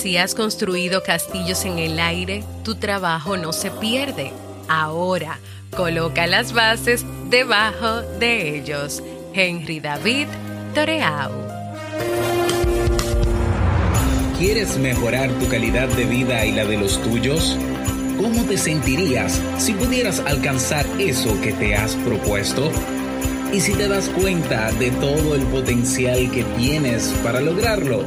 Si has construido castillos en el aire, tu trabajo no se pierde. Ahora, coloca las bases debajo de ellos. Henry David Toreau. ¿Quieres mejorar tu calidad de vida y la de los tuyos? ¿Cómo te sentirías si pudieras alcanzar eso que te has propuesto? ¿Y si te das cuenta de todo el potencial que tienes para lograrlo?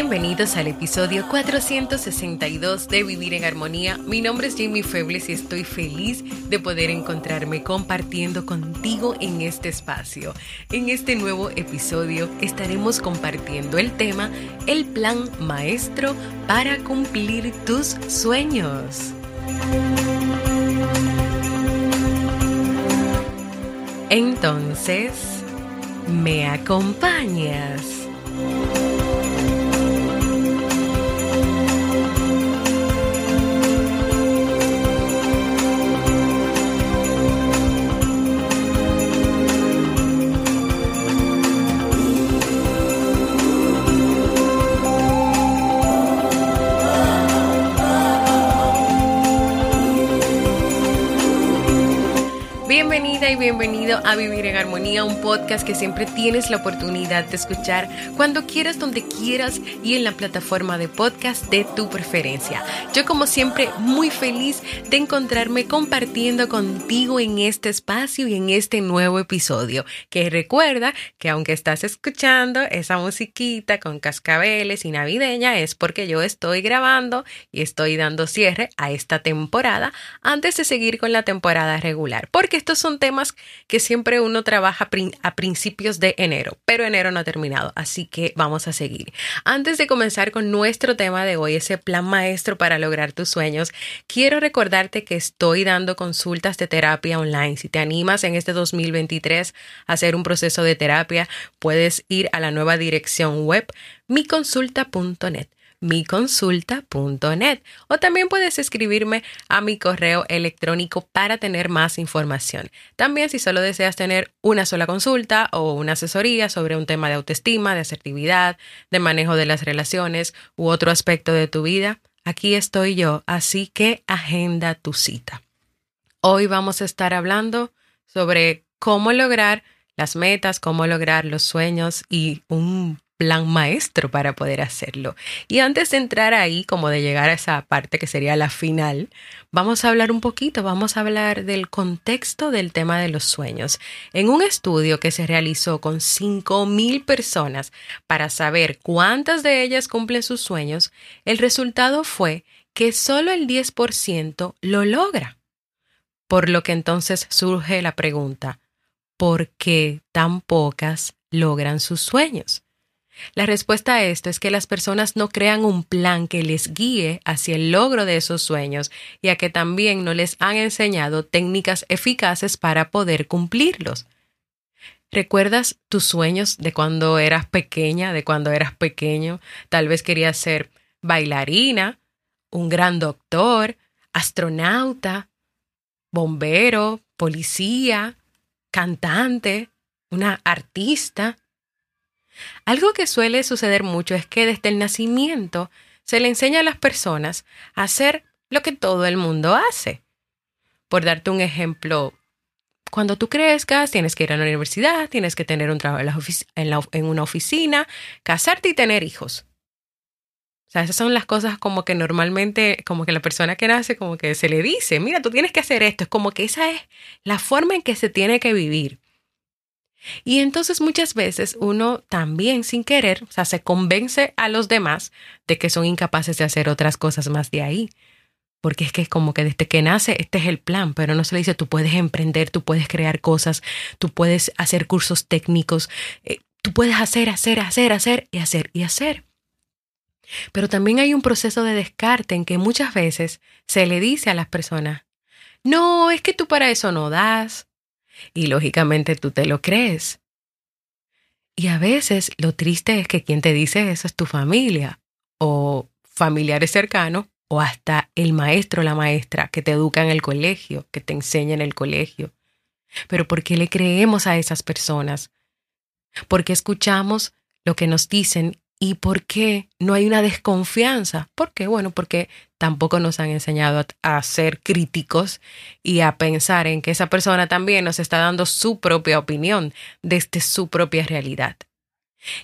Bienvenidos al episodio 462 de Vivir en Armonía. Mi nombre es Jamie Febles y estoy feliz de poder encontrarme compartiendo contigo en este espacio. En este nuevo episodio estaremos compartiendo el tema El plan maestro para cumplir tus sueños. Entonces, ¿me acompañas? A Vivir en Armonía, un podcast que siempre tienes la oportunidad de escuchar cuando quieras, donde quieras y en la plataforma de podcast de tu preferencia. Yo como siempre muy feliz de encontrarme compartiendo contigo en este espacio y en este nuevo episodio. Que recuerda que aunque estás escuchando esa musiquita con cascabeles y navideña es porque yo estoy grabando y estoy dando cierre a esta temporada antes de seguir con la temporada regular. Porque estos son temas que siempre uno trabaja a principios de enero, pero enero no ha terminado, así que vamos a seguir. Antes de comenzar con nuestro tema de hoy, ese plan maestro para lograr tus sueños, quiero recordarte que estoy dando consultas de terapia online. Si te animas en este 2023 a hacer un proceso de terapia, puedes ir a la nueva dirección web miconsulta.net miconsulta.net o también puedes escribirme a mi correo electrónico para tener más información. También si solo deseas tener una sola consulta o una asesoría sobre un tema de autoestima, de asertividad, de manejo de las relaciones u otro aspecto de tu vida, aquí estoy yo, así que agenda tu cita. Hoy vamos a estar hablando sobre cómo lograr las metas, cómo lograr los sueños y un plan maestro para poder hacerlo. Y antes de entrar ahí, como de llegar a esa parte que sería la final, vamos a hablar un poquito, vamos a hablar del contexto del tema de los sueños. En un estudio que se realizó con 5.000 personas para saber cuántas de ellas cumplen sus sueños, el resultado fue que solo el 10% lo logra. Por lo que entonces surge la pregunta, ¿por qué tan pocas logran sus sueños? La respuesta a esto es que las personas no crean un plan que les guíe hacia el logro de esos sueños y a que también no les han enseñado técnicas eficaces para poder cumplirlos. ¿Recuerdas tus sueños de cuando eras pequeña, de cuando eras pequeño? Tal vez querías ser bailarina, un gran doctor, astronauta, bombero, policía, cantante, una artista. Algo que suele suceder mucho es que desde el nacimiento se le enseña a las personas a hacer lo que todo el mundo hace. Por darte un ejemplo, cuando tú crezcas, tienes que ir a la universidad, tienes que tener un trabajo en, una oficina, casarte y tener hijos. O sea, esas son las cosas como que normalmente, como que la persona que nace, como que se le dice, mira, tú tienes que hacer esto. Es como que esa es la forma en que se tiene que vivir. Y entonces muchas veces uno también sin querer, o sea, se convence a los demás de que son incapaces de hacer otras cosas más de ahí. Porque es que es como que desde que nace este es el plan, pero no se le dice tú puedes emprender, tú puedes crear cosas, tú puedes hacer cursos técnicos, eh, tú puedes hacer, hacer, hacer, hacer y hacer y hacer. Pero también hay un proceso de descarte en que muchas veces se le dice a las personas, no, es que tú para eso no das. Y lógicamente tú te lo crees. Y a veces lo triste es que quien te dice eso es tu familia o familiares cercanos o hasta el maestro o la maestra que te educa en el colegio, que te enseña en el colegio. Pero ¿por qué le creemos a esas personas? Porque escuchamos lo que nos dicen ¿Y por qué no hay una desconfianza? ¿Por qué? Bueno, porque tampoco nos han enseñado a, ser críticos y a pensar en que esa persona también nos está dando su propia opinión desde su propia realidad.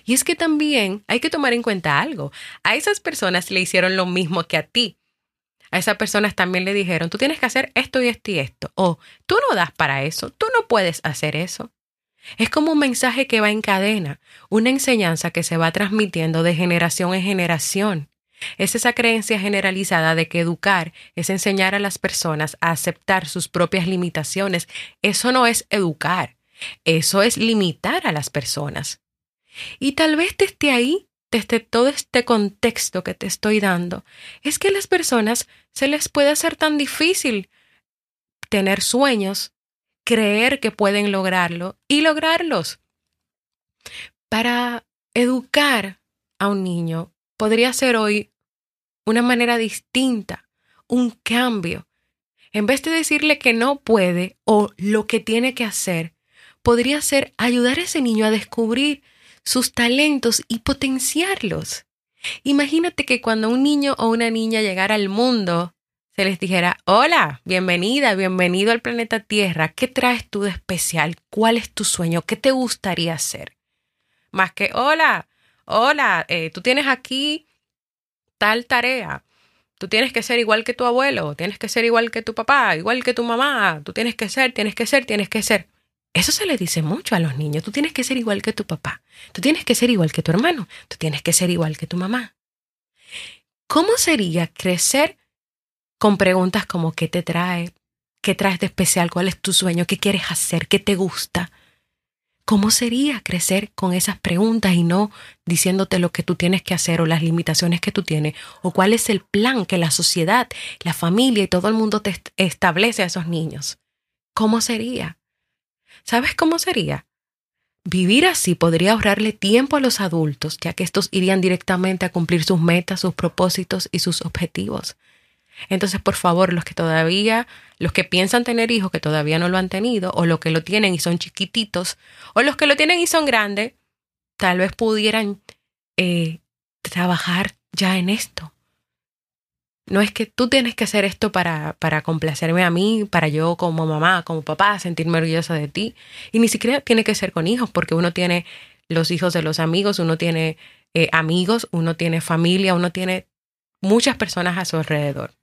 Y es que también hay que tomar en cuenta algo. A esas personas le hicieron lo mismo que a ti. A esas personas también le dijeron, tú tienes que hacer esto y esto y esto. O tú no das para eso, tú no puedes hacer eso. Es como un mensaje que va en cadena, una enseñanza que se va transmitiendo de generación en generación. Es esa creencia generalizada de que educar es enseñar a las personas a aceptar sus propias limitaciones. Eso no es educar, eso es limitar a las personas. Y tal vez desde ahí, desde todo este contexto que te estoy dando, es que a las personas se les puede hacer tan difícil tener sueños, creer que pueden lograrlo y lograrlos. Para educar a un niño podría ser hoy una manera distinta, un cambio. En vez de decirle que no puede o lo que tiene que hacer, podría ser ayudar a ese niño a descubrir sus talentos y potenciarlos. Imagínate que cuando un niño o una niña llegara al mundo se les dijera, hola, bienvenida, bienvenido al planeta Tierra, ¿qué traes tú de especial? ¿Cuál es tu sueño? ¿Qué te gustaría hacer? Más que, hola, hola, eh, tú tienes aquí tal tarea. Tú tienes que ser igual que tu abuelo, tienes que ser igual que tu papá, igual que tu mamá, tú tienes que ser, tienes que ser, tienes que ser. Eso se le dice mucho a los niños, tú tienes que ser igual que tu papá, tú tienes que ser igual que tu hermano, tú tienes que ser igual que tu mamá. ¿Cómo sería crecer con preguntas como ¿qué te trae? ¿Qué traes de especial? ¿Cuál es tu sueño? ¿Qué quieres hacer? ¿Qué te gusta? ¿Cómo sería crecer con esas preguntas y no diciéndote lo que tú tienes que hacer o las limitaciones que tú tienes o cuál es el plan que la sociedad, la familia y todo el mundo te establece a esos niños? ¿Cómo sería? ¿Sabes cómo sería? Vivir así podría ahorrarle tiempo a los adultos, ya que estos irían directamente a cumplir sus metas, sus propósitos y sus objetivos. Entonces, por favor, los que todavía, los que piensan tener hijos que todavía no lo han tenido, o los que lo tienen y son chiquititos, o los que lo tienen y son grandes, tal vez pudieran eh, trabajar ya en esto. No es que tú tienes que hacer esto para, para complacerme a mí, para yo como mamá, como papá, sentirme orgullosa de ti. Y ni siquiera tiene que ser con hijos, porque uno tiene los hijos de los amigos, uno tiene eh, amigos, uno tiene familia, uno tiene muchas personas a su alrededor.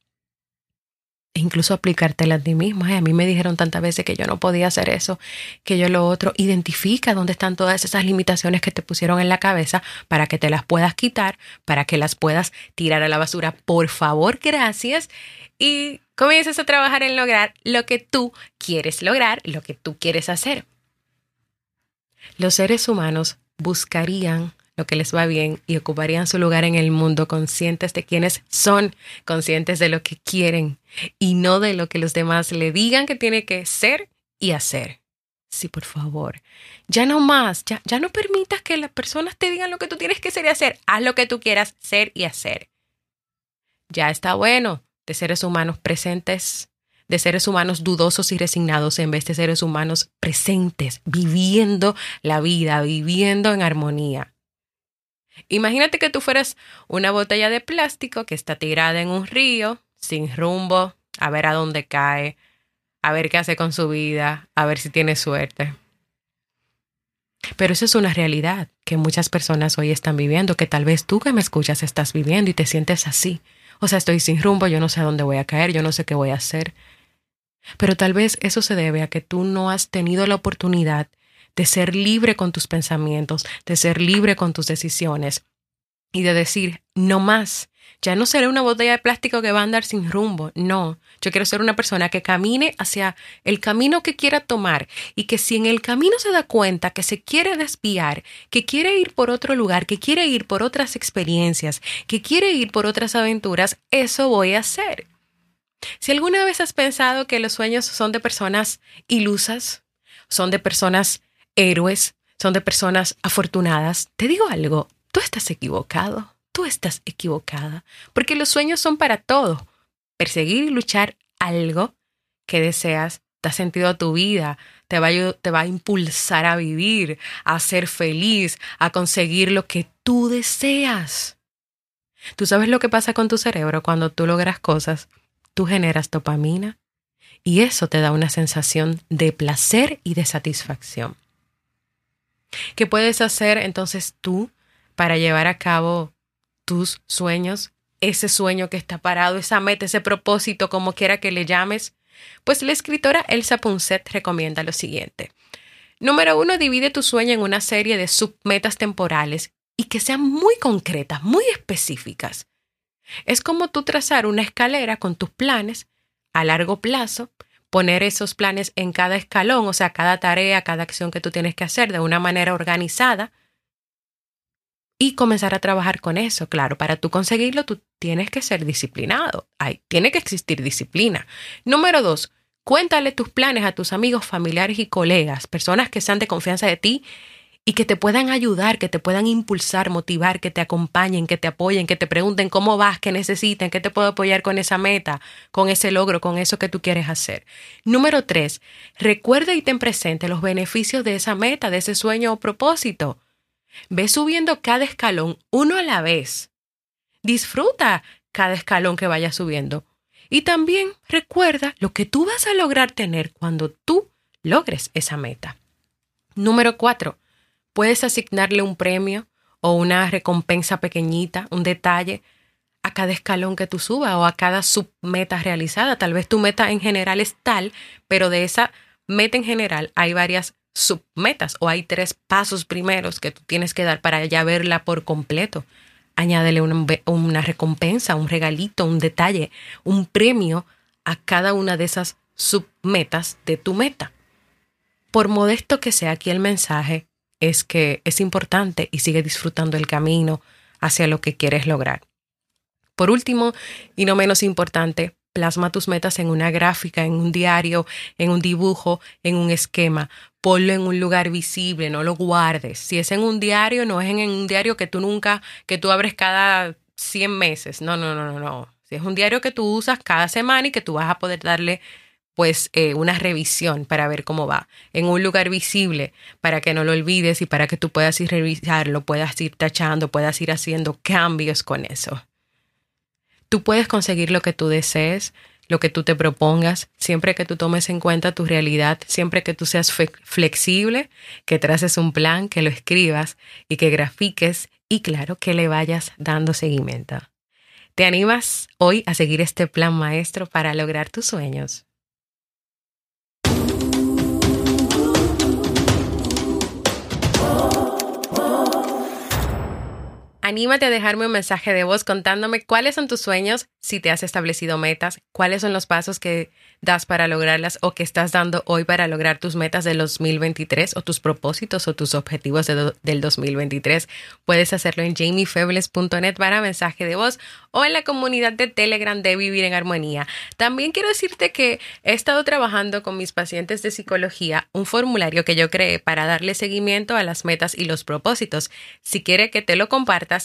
Incluso aplicártela a ti mismo. a mí me dijeron tantas veces que yo no podía hacer eso, que yo lo otro. Identifica dónde están todas esas limitaciones que te pusieron en la cabeza para que te las puedas quitar, para que las puedas tirar a la basura. Por favor, gracias. Y comiences a trabajar en lograr lo que tú quieres lograr, lo que tú quieres hacer. Los seres humanos buscarían lo que les va bien y ocuparían su lugar en el mundo conscientes de quienes son, conscientes de lo que quieren y no de lo que los demás le digan que tiene que ser y hacer. Sí, por favor. Ya no más, ya, ya no permitas que las personas te digan lo que tú tienes que ser y hacer. Haz lo que tú quieras ser y hacer. Ya está bueno de seres humanos presentes, de seres humanos dudosos y resignados en vez de seres humanos presentes, viviendo la vida, viviendo en armonía. Imagínate que tú fueras una botella de plástico que está tirada en un río, sin rumbo, a ver a dónde cae, a ver qué hace con su vida, a ver si tiene suerte. Pero eso es una realidad que muchas personas hoy están viviendo, que tal vez tú que me escuchas estás viviendo y te sientes así. O sea, estoy sin rumbo, yo no sé a dónde voy a caer, yo no sé qué voy a hacer. Pero tal vez eso se debe a que tú no has tenido la oportunidad de ser libre con tus pensamientos, de ser libre con tus decisiones y de decir, no más, ya no seré una botella de plástico que va a andar sin rumbo. No, yo quiero ser una persona que camine hacia el camino que quiera tomar y que si en el camino se da cuenta que se quiere desviar, que quiere ir por otro lugar, que quiere ir por otras experiencias, que quiere ir por otras aventuras, eso voy a hacer. Si alguna vez has pensado que los sueños son de personas ilusas, son de personas héroes, son de personas afortunadas, te digo algo, tú estás equivocado tú estás equivocada, porque los sueños son para todo. Perseguir y luchar algo que deseas da sentido a tu vida, te va, a, te va a impulsar a vivir, a ser feliz, a conseguir lo que tú deseas. Tú sabes lo que pasa con tu cerebro cuando tú logras cosas, tú generas dopamina y eso te da una sensación de placer y de satisfacción. ¿Qué puedes hacer entonces tú para llevar a cabo tus sueños, ese sueño que está parado, esa meta, ese propósito, como quiera que le llames? Pues la escritora Elsa Punset recomienda lo siguiente. Número uno, divide tu sueño en una serie de submetas temporales y que sean muy concretas, muy específicas. Es como tú trazar una escalera con tus planes a largo plazo, poner esos planes en cada escalón, o sea, cada tarea, cada acción que tú tienes que hacer de una manera organizada, y comenzar a trabajar con eso. Claro, para tú conseguirlo, tú tienes que ser disciplinado. Hay, tiene que existir disciplina. Número dos, cuéntale tus planes a tus amigos, familiares y colegas, personas que sean de confianza de ti y que te puedan ayudar, que te puedan impulsar, motivar, que te acompañen, que te apoyen, que te pregunten cómo vas, qué necesitan, qué te puedo apoyar con esa meta, con ese logro, con eso que tú quieres hacer. Número tres, recuerda y ten presente los beneficios de esa meta, de ese sueño o propósito. Ve subiendo cada escalón uno a la vez. Disfruta cada escalón que vayas subiendo. Y también recuerda lo que tú vas a lograr tener cuando tú logres esa meta. Número cuatro, puedes asignarle un premio o una recompensa pequeñita, un detalle a cada escalón que tú subas o a cada submeta realizada. Tal vez tu meta en general es tal, pero de esa meta en general hay varias submetas o hay tres pasos primeros que tú tienes que dar para ya verla por completo. Añádele una, una recompensa, un regalito, un detalle, un premio a cada una de esas submetas de tu meta. Por modesto que sea aquí el mensaje, es que es importante y sigue disfrutando el camino hacia lo que quieres lograr. Por último, y no menos importante, Plasma tus metas en una gráfica, en un diario, en un dibujo, en un esquema. Ponlo en un lugar visible, no lo guardes. Si es en un diario, no es en un diario que tú nunca, que tú abres cada 100 meses. No, no, no, no, no. Si es un diario que tú usas cada semana y que tú vas a poder darle pues eh, una revisión para ver cómo va, en un lugar visible para que no lo olvides y para que tú puedas ir revisarlo, puedas ir tachando, puedas ir haciendo cambios con eso. Tú puedes conseguir lo que tú desees, lo que tú te propongas, siempre que tú tomes en cuenta tu realidad, siempre que tú seas flexible, que traces un plan, que lo escribas y que grafiques y claro, que le vayas dando seguimiento. ¿Te animas hoy a seguir este plan maestro para lograr tus sueños? Anímate a dejarme un mensaje de voz contándome cuáles son tus sueños, si te has establecido metas, cuáles son los pasos que das para lograrlas o que estás dando hoy para lograr tus metas del 2023 o tus propósitos o tus objetivos del 2023. Puedes hacerlo en jamiefebles.net para mensaje de voz o en la comunidad de Telegram de Vivir en Armonía. También quiero decirte que he estado trabajando con mis pacientes de psicología un formulario que yo creé para darle seguimiento a las metas y los propósitos. Si quiere que te lo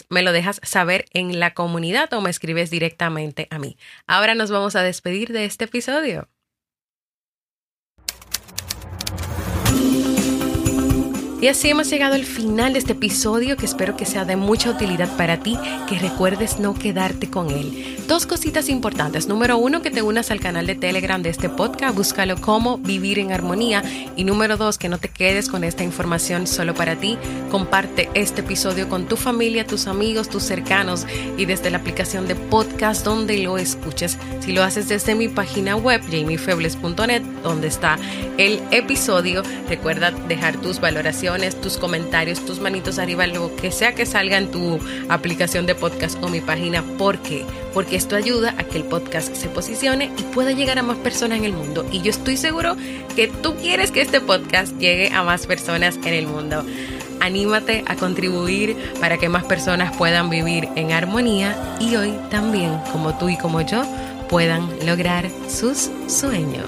me lo dejas saber en la comunidad o me escribes directamente a mí. Ahora nos vamos a despedir de este episodio. Y así hemos llegado al final de este episodio que espero que sea de mucha utilidad para ti, que recuerdes no quedarte con él Dos cositas importantes. Número uno, que te unas al canal de Telegram de este podcast. Búscalo como Vivir en Armonía. Y número dos, que no te quedes con esta información solo para ti. Comparte este episodio con tu familia, tus amigos, tus cercanos y desde la aplicación de podcast donde lo escuches. Si lo haces desde mi página web, jamiefebles.net, donde está el episodio, recuerda dejar tus valoraciones, tus comentarios, tus manitos arriba, lo que sea que salga en tu aplicación de podcast o mi página. ¿Por qué? Porque esto ayuda a que el podcast se posicione y pueda llegar a más personas en el mundo. Y yo estoy seguro que tú quieres que este podcast llegue a más personas en el mundo. Anímate a contribuir para que más personas puedan vivir en armonía y hoy también, como tú y como yo, puedan lograr sus sueños.